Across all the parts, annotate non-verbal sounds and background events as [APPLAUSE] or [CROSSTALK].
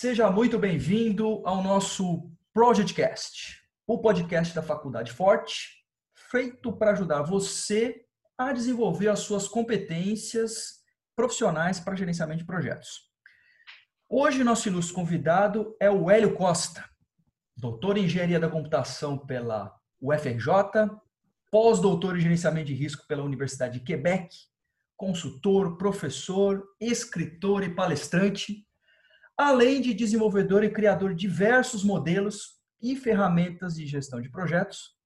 Seja muito bem-vindo ao nosso Projectcast, o podcast da Faculdade Forte, feito para ajudar você a desenvolver as suas competências profissionais para gerenciamento de projetos. Hoje, nosso ilustre convidado é o Hélio Costa, doutor em Engenharia da Computação pela UFRJ, pós-doutor em Gerenciamento de Risco pela Universidade de Quebec, consultor, professor, escritor e palestrante, além de desenvolvedor e criador de diversos modelos e ferramentas de gestão de projetos,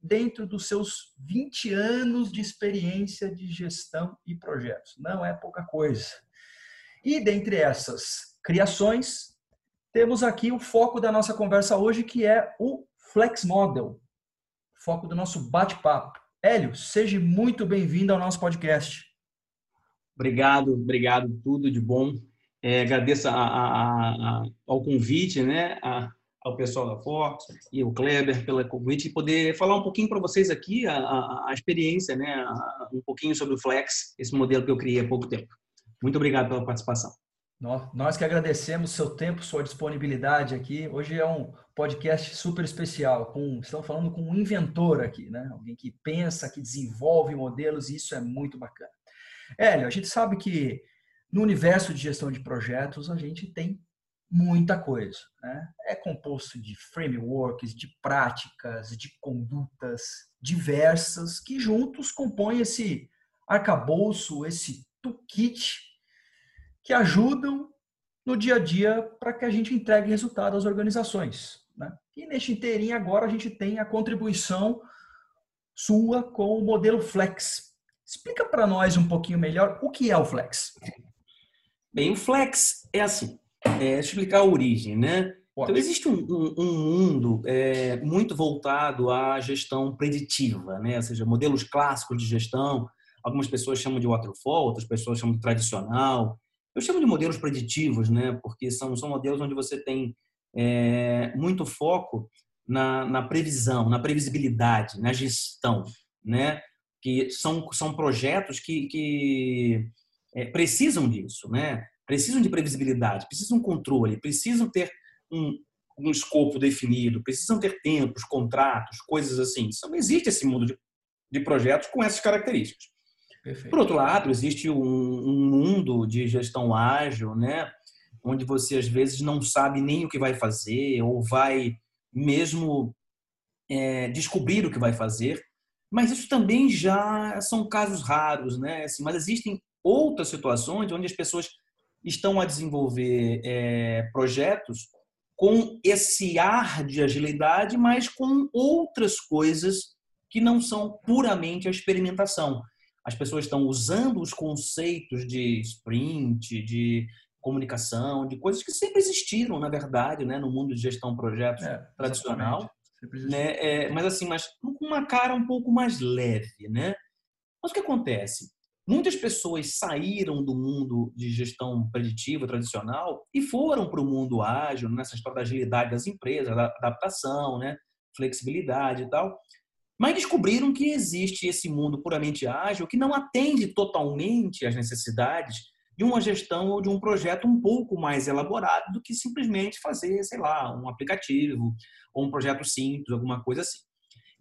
dentro dos seus 20 anos de experiência de gestão e projetos. Não é pouca coisa. E dentre essas criações, temos aqui o foco da nossa conversa hoje, que é o Flex Model, foco do nosso bate-papo. Hélio, seja muito bem-vindo ao nosso podcast. Obrigado, obrigado, tudo de bom. É, agradeço a, a, a, ao convite, né, ao pessoal da Fox e o Kleber pelo convite e poder falar um pouquinho para vocês aqui a, experiência, né, um pouquinho sobre o Flex, esse modelo que eu criei há pouco tempo. Muito obrigado pela participação. Nós que agradecemos seu tempo, sua disponibilidade aqui. Hoje é um podcast super especial. Com, estamos falando com um inventor aqui, né? Alguém que pensa, que desenvolve modelos, e isso é muito bacana. Hélio, a gente sabe que no universo de gestão de projetos, a gente tem muita coisa. Né? É composto de frameworks, de práticas, de condutas diversas que juntos compõem esse arcabouço, esse toolkit que ajudam no dia a dia para que a gente entregue resultado às organizações. Né? E neste inteirinho agora a gente tem a contribuição sua com o modelo Flex. Explica para nós um pouquinho melhor o que é o Flex. Bem, o flex é assim, é, explicar a origem, né? Então, existe um, um, um mundo é, muito voltado à gestão preditiva, né? ou seja, modelos clássicos de gestão. Algumas pessoas chamam de waterfall, outras pessoas chamam de tradicional. Eu chamo de modelos preditivos, né? porque são, são modelos onde você tem é, muito foco na, na, previsão, na previsibilidade, na gestão. Né? Que são, são projetos que, que é, precisam disso, né? Precisam de previsibilidade, precisam de controle, precisam ter um, um escopo definido, precisam ter tempos, contratos, coisas assim. Então, existe esse mundo de, de projetos com essas características. Perfeito. Por outro lado, existe um, um, mundo de gestão ágil, né? Onde você às vezes não sabe nem o que vai fazer ou vai mesmo é, descobrir o que vai fazer. Mas isso também já são casos raros, né? Assim, mas existem outras situações onde as pessoas estão a desenvolver é, projetos com esse ar de agilidade, mas com outras coisas que não são puramente a experimentação. As pessoas estão usando os conceitos de sprint, de comunicação, de coisas que sempre existiram, na verdade, né, no mundo de gestão de projetos é, tradicional. Né? É, mas assim, mas com uma cara um pouco mais leve, né? Mas o que acontece? Muitas pessoas saíram do mundo de gestão preditiva tradicional e foram para o mundo ágil, nessa história da agilidade das empresas, da adaptação, né? flexibilidade e tal. Mas descobriram que existe esse mundo puramente ágil que não atende totalmente às necessidades de uma gestão ou de um projeto um pouco mais elaborado do que simplesmente fazer, sei lá, um aplicativo ou um projeto simples, alguma coisa assim.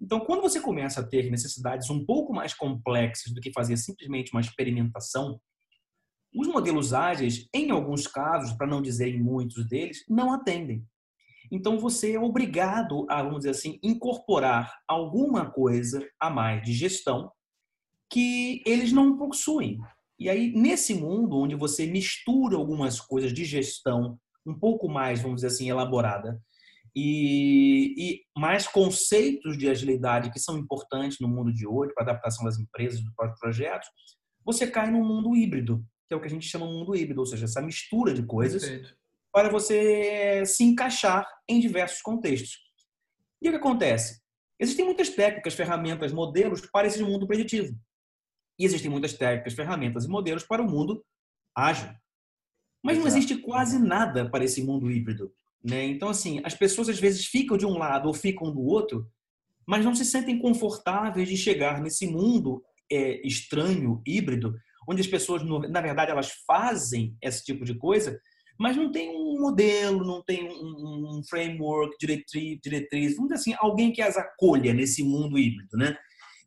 Então, quando você começa a ter necessidades um pouco mais complexas do que fazer simplesmente uma experimentação, os modelos ágeis, em alguns casos, para não dizer em muitos deles, não atendem. Então, você é obrigado a, vamos dizer assim, incorporar alguma coisa a mais de gestão que eles não possuem. E aí, nesse mundo onde você mistura algumas coisas de gestão um pouco mais, vamos dizer assim, elaborada, e, e, mais conceitos de agilidade que são importantes no mundo de hoje para adaptação das empresas, dos próprios projetos, você cai num mundo híbrido, que é o que a gente chama de mundo híbrido, ou seja, essa mistura de coisas Perfeito. para você se encaixar em diversos contextos. E o que acontece? Existem muitas técnicas, ferramentas, modelos para esse mundo preditivo. E existem muitas técnicas, ferramentas e modelos para o mundo ágil. Mas não existe quase nada para esse mundo híbrido. Né? Então, assim, as pessoas às vezes ficam de um lado ou ficam do outro, mas não se sentem confortáveis de chegar nesse mundo é, estranho, híbrido, onde as pessoas, na verdade, elas fazem esse tipo de coisa, mas não tem um modelo, não tem um, um framework, diretriz, diretriz, vamos dizer assim, alguém que as acolha nesse mundo híbrido, né?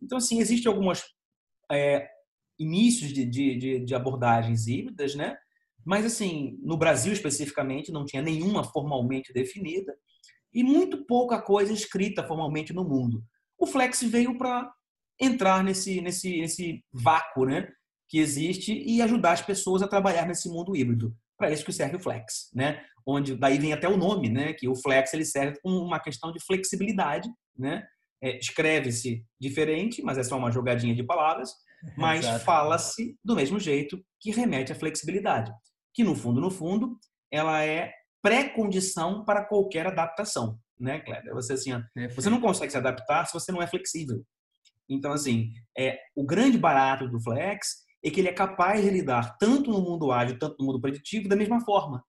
Então, assim, existem algumas é, inícios de, de, de, abordagens híbridas, né? Mas, assim, no Brasil especificamente, não tinha nenhuma formalmente definida e muito pouca coisa escrita formalmente no mundo. O Flex veio para entrar nesse, nesse, nesse vácuo, né? Que existe e ajudar as pessoas a trabalhar nesse mundo híbrido para isso que serve o Flex, né? Onde daí vem até o nome, né? Que o Flex ele serve com uma questão de flexibilidade, né? É, Escreve-se diferente, mas é só uma jogadinha de palavras, [LAUGHS] mas fala-se do mesmo jeito que remete à flexibilidade, que no fundo, no fundo, ela é pré-condição para qualquer adaptação, né, Kleber? Você assim, você não consegue se adaptar se você não é flexível. Então, assim, é o grande barato do Flex é que ele é capaz de lidar tanto no mundo ágil, tanto no mundo preditivo, da mesma forma.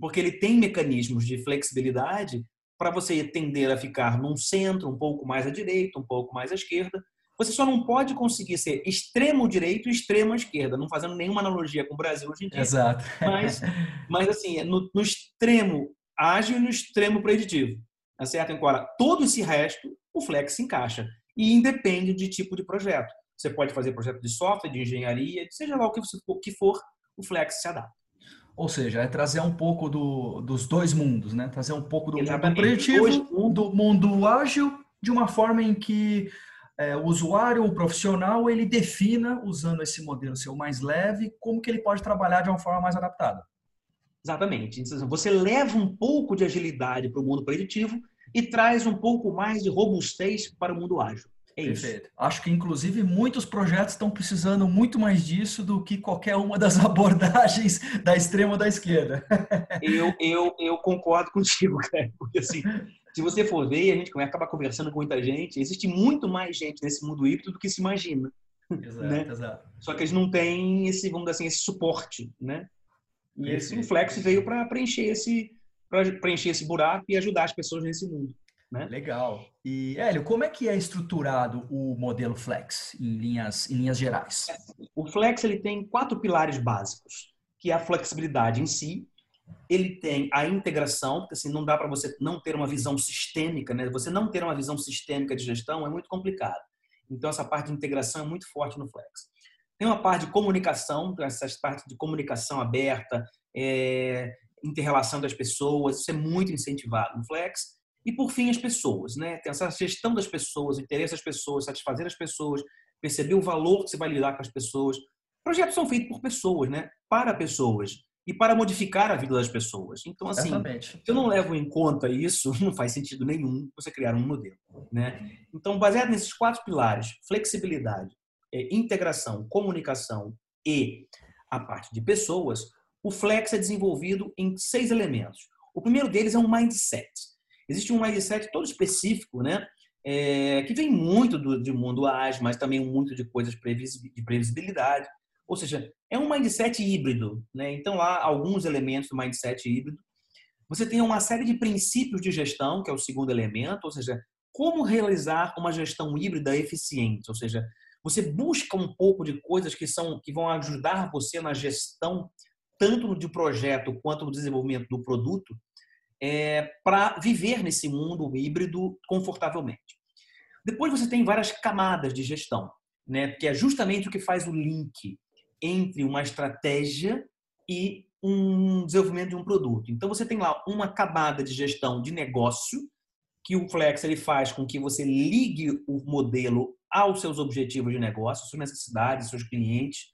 Porque ele tem mecanismos de flexibilidade para você tender a ficar num centro, um pouco mais à direita, um pouco mais à esquerda. Você só não pode conseguir ser extremo direito e extremo esquerda, não fazendo nenhuma analogia com o Brasil hoje em dia. Exato. Mas, [LAUGHS] mas assim, é no, no extremo ágil e no extremo preditivo. Tá certo? Agora, todo esse resto, o Flex se encaixa. E independe de tipo de projeto. Você pode fazer projeto de software, de engenharia, seja lá o que for, o Flex se adapta. Ou seja, é trazer um pouco do, dos dois mundos, né? Trazer um pouco do Exatamente. mundo preditivo, do mundo ágil, de uma forma em que é, o usuário, o profissional, ele defina, usando esse modelo seu mais leve, como que ele pode trabalhar de uma forma mais adaptada. Exatamente. Então, você leva um pouco de agilidade para o mundo preditivo e traz um pouco mais de robustez para o mundo ágil. É Perfeito. Acho que, inclusive, muitos projetos estão precisando muito mais disso do que qualquer uma das [LAUGHS] abordagens da extrema ou da esquerda. eu, eu, eu concordo contigo, cara. Porque, assim, [LAUGHS] se você for ver, a gente acaba conversando com muita gente, existe muito mais gente nesse mundo híbrido do que se imagina. Exato, né? exato. Só que eles não têm esse, vamos dizer assim, esse suporte, né? E esse Flex veio para preencher esse, para preencher esse buraco e ajudar as pessoas nesse mundo. Né? Legal. E, Hélio, como é que é estruturado o modelo Flex em linhas, em linhas gerais? O Flex ele tem quatro pilares básicos, que é a flexibilidade em si, ele tem a integração, porque assim, não dá para você não ter uma visão sistêmica, né? Você não ter uma visão sistêmica de gestão é muito complicado. Então, essa parte de integração é muito forte no Flex. Tem uma parte de comunicação, essa parte de comunicação aberta, é, interrelação das pessoas, isso é muito incentivado no Flex. E, por fim, as pessoas, né? Tem essa gestão das pessoas, interesse das pessoas, satisfazer as pessoas, perceber o valor que você vai lidar com as pessoas. Projetos são feitos por pessoas, né? Para pessoas e para modificar a vida das pessoas. Então, assim, Exatamente. se eu não levo em conta isso, [LAUGHS] não faz sentido nenhum você criar um modelo, né? Então, baseado nesses quatro pilares, flexibilidade, é, integração, comunicação e a parte de pessoas, o Flex é desenvolvido em seis elementos. O primeiro deles é um mindset. Existe um mindset todo específico, né? É, que vem muito do, do mundo ágil, mas também muito de coisas de previsibilidade. Ou seja, é um mindset híbrido. Né? Então, há alguns elementos do mindset híbrido. Você tem uma série de princípios de gestão, que é o segundo elemento, ou seja, como realizar uma gestão híbrida eficiente. Ou seja, você busca um pouco de coisas que, são, que vão ajudar você na gestão, tanto de projeto quanto no desenvolvimento do produto, é, para viver nesse mundo híbrido confortavelmente. Depois você tem várias camadas de gestão, né, que é justamente o que faz o link entre uma estratégia e um desenvolvimento de um produto. Então você tem lá uma camada de gestão de negócio que o Flex ele faz com que você ligue o modelo aos seus objetivos de negócio, suas necessidades, seus clientes.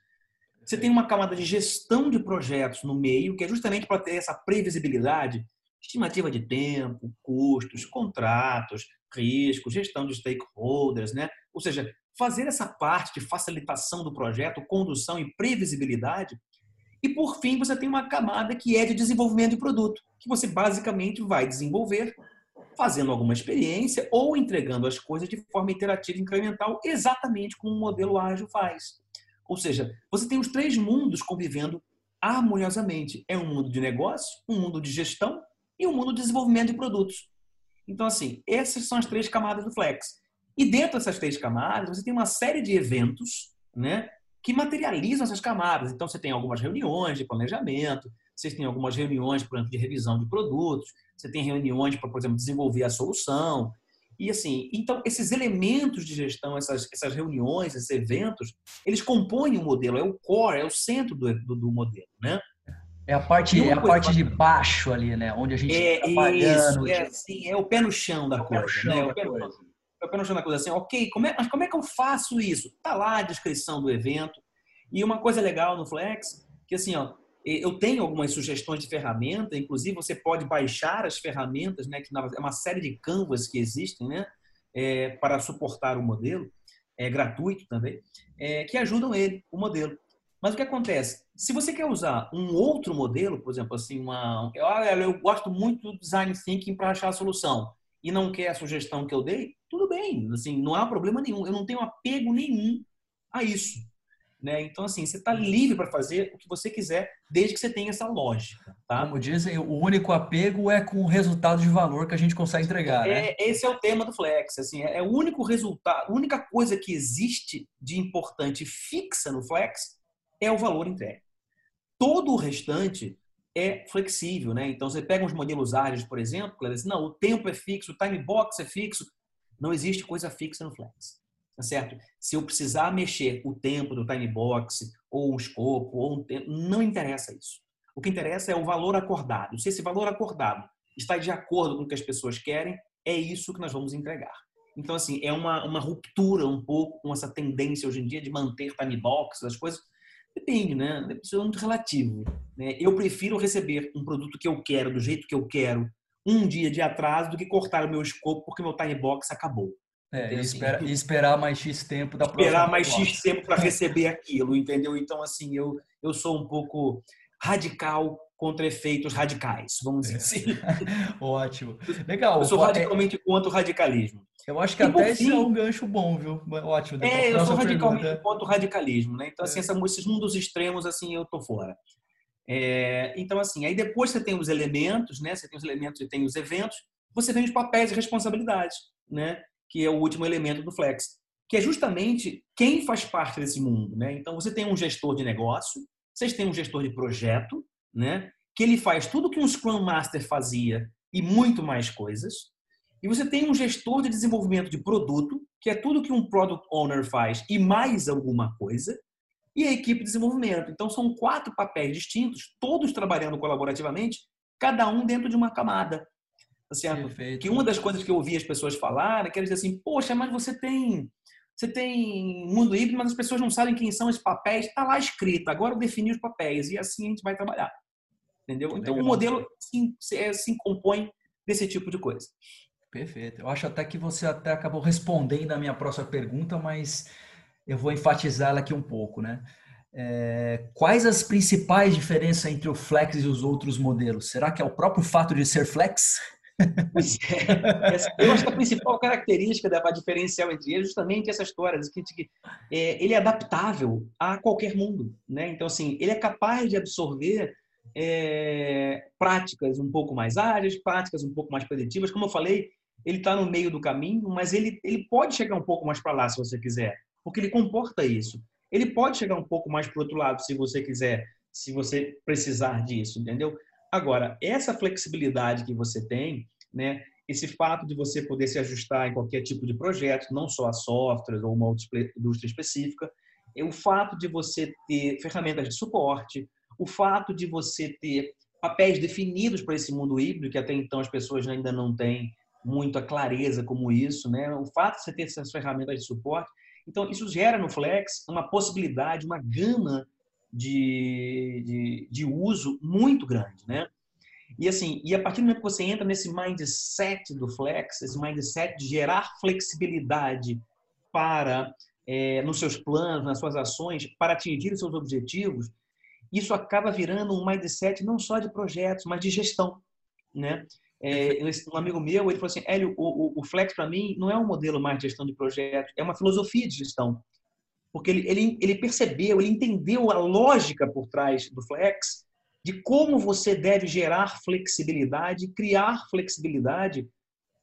Você tem uma camada de gestão de projetos no meio, que é justamente para ter essa previsibilidade estimativa de tempo, custos, contratos, riscos, gestão de stakeholders, né? Ou seja, fazer essa parte de facilitação do projeto, condução e previsibilidade. E por fim, você tem uma camada que é de desenvolvimento de produto, que você basicamente vai desenvolver fazendo alguma experiência ou entregando as coisas de forma interativa e incremental, exatamente como o modelo ágil faz. Ou seja, você tem os três mundos convivendo harmoniosamente. É um mundo de negócio, um mundo de gestão e o mundo do desenvolvimento de produtos. Então, assim, essas são as três camadas do Flex. E dentro dessas três camadas, você tem uma série de eventos né, que materializam essas camadas. Então, você tem algumas reuniões de planejamento, vocês têm algumas reuniões, por exemplo, de revisão de produtos, você tem reuniões para, por exemplo, desenvolver a solução. E assim, então esses elementos de gestão, essas, essas reuniões, esses eventos, eles compõem o modelo, é o core, é o centro do, do, do modelo, né? É a parte, é a parte de baixo ali, né? Onde a gente é, tá trabalhando. Isso, é, assim, é o pé no chão da é coisa. Chão né? é o pé. No, é o pé no chão da coisa. Assim, ok, como é, mas como é que eu faço isso? Tá lá a descrição do evento. E uma coisa legal no Flex, que assim, ó, eu tenho algumas sugestões de ferramenta, inclusive você pode baixar as ferramentas, né, que é uma série de canvas que existem, né, é, para suportar o modelo, é gratuito também, é, que ajudam ele, o modelo. Mas o que acontece? Se você quer usar um outro modelo, por exemplo, assim, uma, eu, eu gosto muito do design thinking para achar a solução e não quer a sugestão que eu dei, tudo bem, assim, não há problema nenhum. Eu não tenho apego nenhum a isso. Né? Então, assim, você está livre para fazer o que você quiser, desde que você tenha essa lógica. Tá? Como dizem, o único apego é com o resultado de valor que a gente consegue entregar. Né? É, esse é o tema do Flex. Assim, é o único resultado, a única coisa que existe de importante fixa no Flex é o valor entregue. Todo o restante é flexível, né? Então você pega uns modelos ágeis, por exemplo, que assim, não, o tempo é fixo, o time box é fixo. Não existe coisa fixa no Flex, tá certo? Se eu precisar mexer o tempo do time box ou um escopo ou um tempo, não interessa isso. O que interessa é o valor acordado. Se esse valor acordado está de acordo com o que as pessoas querem, é isso que nós vamos entregar. Então, assim, é uma, uma ruptura um pouco com essa tendência hoje em dia de manter time box, as coisas. Depende, né? Isso é muito relativo. Né? Eu prefiro receber um produto que eu quero, do jeito que eu quero, um dia de atraso, do que cortar o meu escopo porque meu time box acabou. É, e, assim, espera, e, esperar mais X tempo da Esperar mais X tempo para receber aquilo, entendeu? Então, assim, eu, eu sou um pouco radical contra efeitos radicais, vamos dizer assim. [LAUGHS] Ótimo. Legal. Eu sou radicalmente contra o radicalismo. Eu acho que e até esse é um gancho bom, viu? Ótimo. É, eu sou radicalmente pergunta. contra o radicalismo, né? Então, assim, é. esses mundos extremos, assim, eu tô fora. É, então, assim, aí depois você tem os elementos, né? Você tem os elementos e tem os eventos. Você tem os papéis e responsabilidades, né? Que é o último elemento do Flex, que é justamente quem faz parte desse mundo, né? Então, você tem um gestor de negócio, vocês têm um gestor de projeto, né? Que ele faz tudo que um Scrum Master fazia e muito mais coisas. E você tem um gestor de desenvolvimento de produto, que é tudo que um Product Owner faz e mais alguma coisa, e a equipe de desenvolvimento. Então, são quatro papéis distintos, todos trabalhando colaborativamente, cada um dentro de uma camada. Tá certo? Perfeito. Que uma das coisas que eu ouvi as pessoas falar é que eles assim, poxa, mas você tem você tem mundo híbrido, mas as pessoas não sabem quem são esses papéis. Está lá escrito, agora eu defini os papéis e assim a gente vai trabalhar. Entendeu? Então, Legal. o modelo se, se, se compõe desse tipo de coisa. Perfeito. Eu acho até que você até acabou respondendo a minha próxima pergunta, mas eu vou enfatizar ela aqui um pouco, né? É, quais as principais diferenças entre o Flex e os outros modelos? Será que é o próprio fato de ser Flex? É. Eu acho que a principal característica da diferencial entre eles é justamente essa história de que é, ele é adaptável a qualquer mundo, né? Então assim, ele é capaz de absorver é, práticas um pouco mais ágeis, práticas um pouco mais preditivas. Como eu falei, ele está no meio do caminho, mas ele, ele pode chegar um pouco mais para lá se você quiser, porque ele comporta isso. Ele pode chegar um pouco mais para o outro lado se você quiser, se você precisar disso, entendeu? Agora, essa flexibilidade que você tem, né, esse fato de você poder se ajustar em qualquer tipo de projeto, não só a software ou uma outra indústria específica, é o fato de você ter ferramentas de suporte, o fato de você ter papéis definidos para esse mundo híbrido, que até então as pessoas ainda não têm muita clareza como isso, né? O fato de você ter essas ferramentas de suporte, então isso gera no Flex uma possibilidade, uma gama de, de, de uso muito grande, né? E assim, e a partir do momento que você entra nesse mindset do Flex, esse mindset de gerar flexibilidade para é, nos seus planos, nas suas ações, para atingir os seus objetivos, isso acaba virando um mindset não só de projetos, mas de gestão, né? É, um amigo meu, ele falou assim, Hélio, o, o Flex para mim não é um modelo mais de gestão de projetos, é uma filosofia de gestão. Porque ele, ele, ele percebeu, ele entendeu a lógica por trás do Flex, de como você deve gerar flexibilidade, criar flexibilidade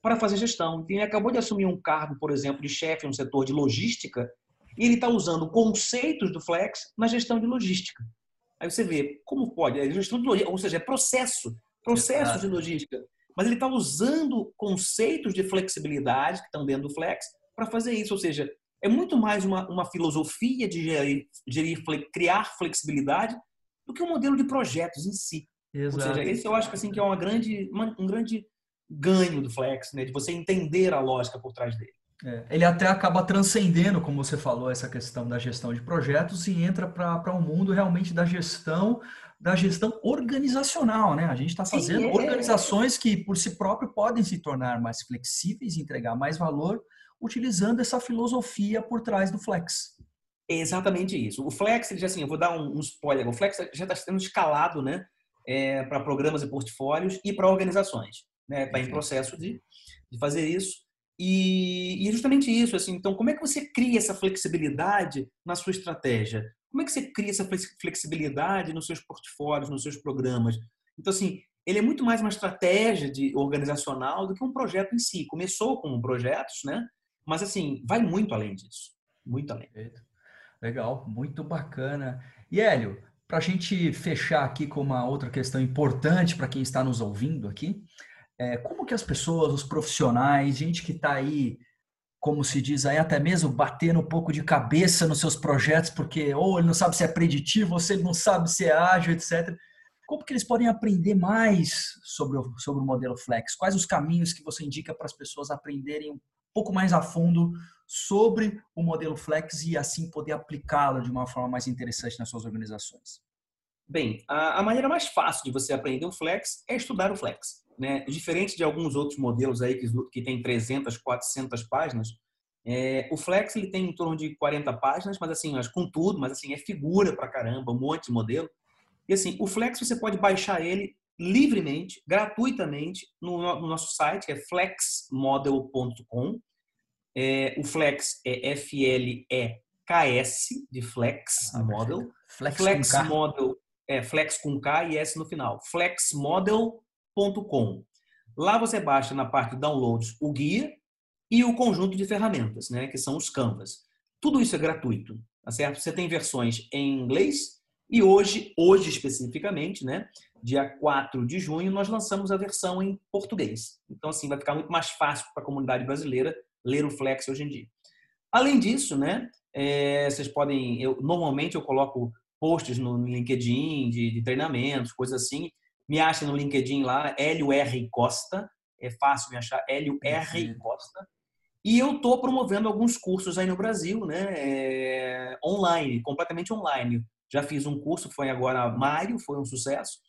para fazer gestão. Então, ele acabou de assumir um cargo, por exemplo, de chefe no setor de logística, e ele está usando conceitos do Flex na gestão de logística. Aí você vê como pode, é gestão de logística, ou seja, é processo, processo Exato. de logística. Mas ele está usando conceitos de flexibilidade que estão dentro do Flex para fazer isso. Ou seja, é muito mais uma, uma filosofia de gerir, gerir, criar flexibilidade do que um modelo de projetos em si. Exato. Ou seja, esse eu acho que, assim, que é uma grande, uma, um grande ganho do Flex, né? de você entender a lógica por trás dele. É, ele até acaba transcendendo, como você falou, essa questão da gestão de projetos e entra para um mundo realmente da gestão da gestão organizacional, né? A gente está fazendo Sim, é. organizações que por si próprio podem se tornar mais flexíveis, entregar mais valor, utilizando essa filosofia por trás do Flex. É exatamente isso. O Flex, ele já assim, eu vou dar um, um spoiler. O Flex já está sendo escalado, né, é, para programas e portfólios e para organizações, né? Está em processo de, de fazer isso. E, é justamente isso, assim, então como é que você cria essa flexibilidade na sua estratégia? Como é que você cria essa flexibilidade nos seus portfólios, nos seus programas? Então, assim, ele é muito mais uma estratégia de organizacional do que um projeto em si. Começou com projetos, né? Mas, assim, vai muito além disso. Muito além. Legal, muito bacana. E, Hélio, para a gente fechar aqui com uma outra questão importante para quem está nos ouvindo aqui, é, como que as pessoas, os profissionais, gente que está aí, como se diz aí, até mesmo batendo um pouco de cabeça nos seus projetos, porque ou ele não sabe se é preditivo, ou se ele não sabe se é ágil, etc. Como que eles podem aprender mais sobre o, sobre o modelo Flex? Quais os caminhos que você indica para as pessoas aprenderem pouco mais a fundo sobre o modelo Flex e assim poder aplicá-lo de uma forma mais interessante nas suas organizações? Bem, a, maneira mais fácil de você aprender o Flex é estudar o Flex né, diferente de alguns outros modelos aí que, que tem 300, 400 páginas, é, o Flex ele tem em torno de 40 páginas, mas assim, com tudo, mas assim, é figura pra caramba, um monte de modelo. E assim, o Flex você pode baixar ele livremente, gratuitamente, no, no nosso site, que é flexmodel.com. É, o Flex é F-L-E-K-S, de Flex ah, Model. Flex, Flex Model é Flex com K e S no final. Flexmodel.com. Lá você baixa na parte de downloads o guia e o conjunto de ferramentas, né, que são os Canvas. Tudo isso é gratuito, tá certo? Você tem versões em inglês e hoje, hoje especificamente, né, dia 4 de junho, nós lançamos a versão em português. Então, assim, vai ficar muito mais fácil para a comunidade brasileira ler o Flex hoje em dia. Além disso, né, é, vocês podem, eu normalmente eu coloco posts no LinkedIn de, de treinamentos, coisas assim, me acha no LinkedIn lá, Hélio R. Costa. É fácil me achar, Hélio R. Costa. E eu estou promovendo alguns cursos aí no Brasil, né? É, online, completamente online. Já fiz um curso, foi agora maio, foi um sucesso.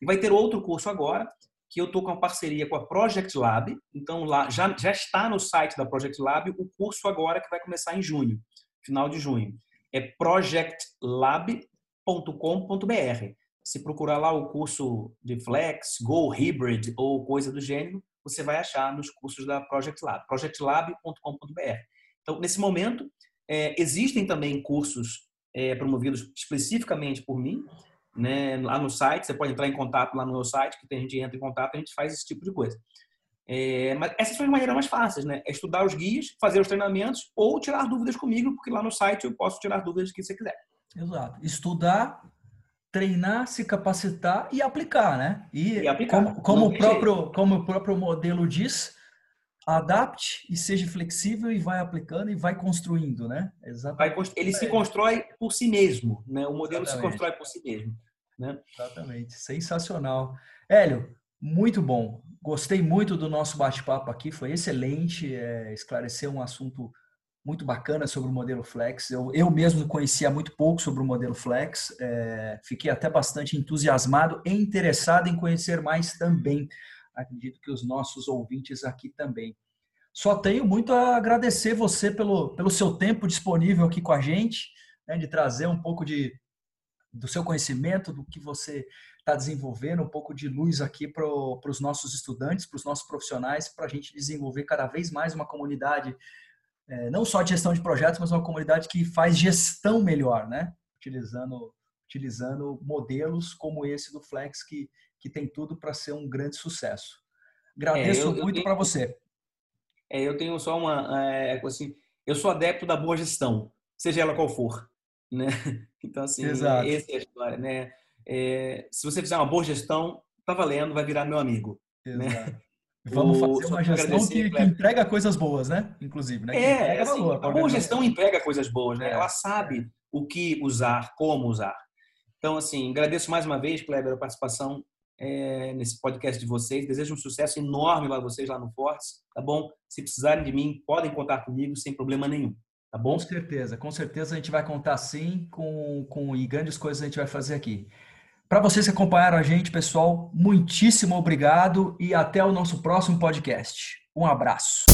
E vai ter outro curso agora, que eu estou com uma parceria com a Project Lab. Então, lá já, já está no site da Project Lab o curso agora que vai começar em junho, final de junho. É projectlab.com.br se procurar lá o curso de Flex, Go Hybrid ou coisa do gênero, você vai achar nos cursos da Project Lab, projectlab.com.br. Então, nesse momento, é, existem também cursos é, promovidos especificamente por mim, né, lá no site, você pode entrar em contato lá no meu site, que a gente entra em contato, a gente faz esse tipo de coisa. É, mas essas são as maneiras mais fáceis, né? É estudar os guias, fazer os treinamentos ou tirar dúvidas comigo, porque lá no site eu posso tirar dúvidas que você quiser. Exato. Estudar treinar, se capacitar e aplicar, né? E, e aplicar. como, como o próprio, como o próprio modelo diz, adapte e seja flexível e vai aplicando e vai construindo, né? Exatamente. ele se constrói por si mesmo, né? O modelo Exatamente. se constrói por si mesmo, né? Exatamente. Sensacional. Hélio, muito bom. Gostei muito do nosso bate-papo aqui, foi excelente, é, esclareceu um assunto muito bacana sobre o modelo Flex. Eu, eu mesmo conhecia muito pouco sobre o modelo Flex, é, fiquei até bastante entusiasmado e interessado em conhecer mais também. Acredito que os nossos ouvintes aqui também. Só tenho muito a agradecer você pelo, pelo seu tempo disponível aqui com a gente, né, de trazer um pouco de, do seu conhecimento, do que você está desenvolvendo, um pouco de luz aqui para os nossos estudantes, para os nossos profissionais, para a gente desenvolver cada vez mais uma comunidade é, não só de gestão de projetos, mas uma comunidade que faz gestão melhor, né? Utilizando, utilizando modelos como esse do Flex, que, que tem tudo para ser um grande sucesso. Agradeço é, eu, muito para você. É, eu tenho só uma. É, assim, eu sou adepto da boa gestão, seja ela qual for. Né? [LAUGHS] Então, assim, Exato. essa é a história. Né? é, se você fizer uma boa gestão, tá valendo, vai virar meu amigo. Né? Exato. Né? [LAUGHS] Vamos fazer uma gestão que, que, entrega coisas boas, né? Inclusive, né? Que é, assim, valor, a boa gestão emprega coisas boas, né? É. Ela sabe o que usar, como usar. Então, assim, agradeço mais uma vez, Kleber, a participação é, nesse podcast de vocês. Desejo um sucesso enorme para vocês lá no Fortes, tá bom? Se precisarem de mim, podem contar comigo sem problema nenhum, tá bom? Com certeza, com certeza a gente vai contar sim com, com e grandes coisas a gente vai fazer aqui. Para vocês que acompanharam a gente, pessoal, muitíssimo obrigado e até o nosso próximo podcast. Um abraço.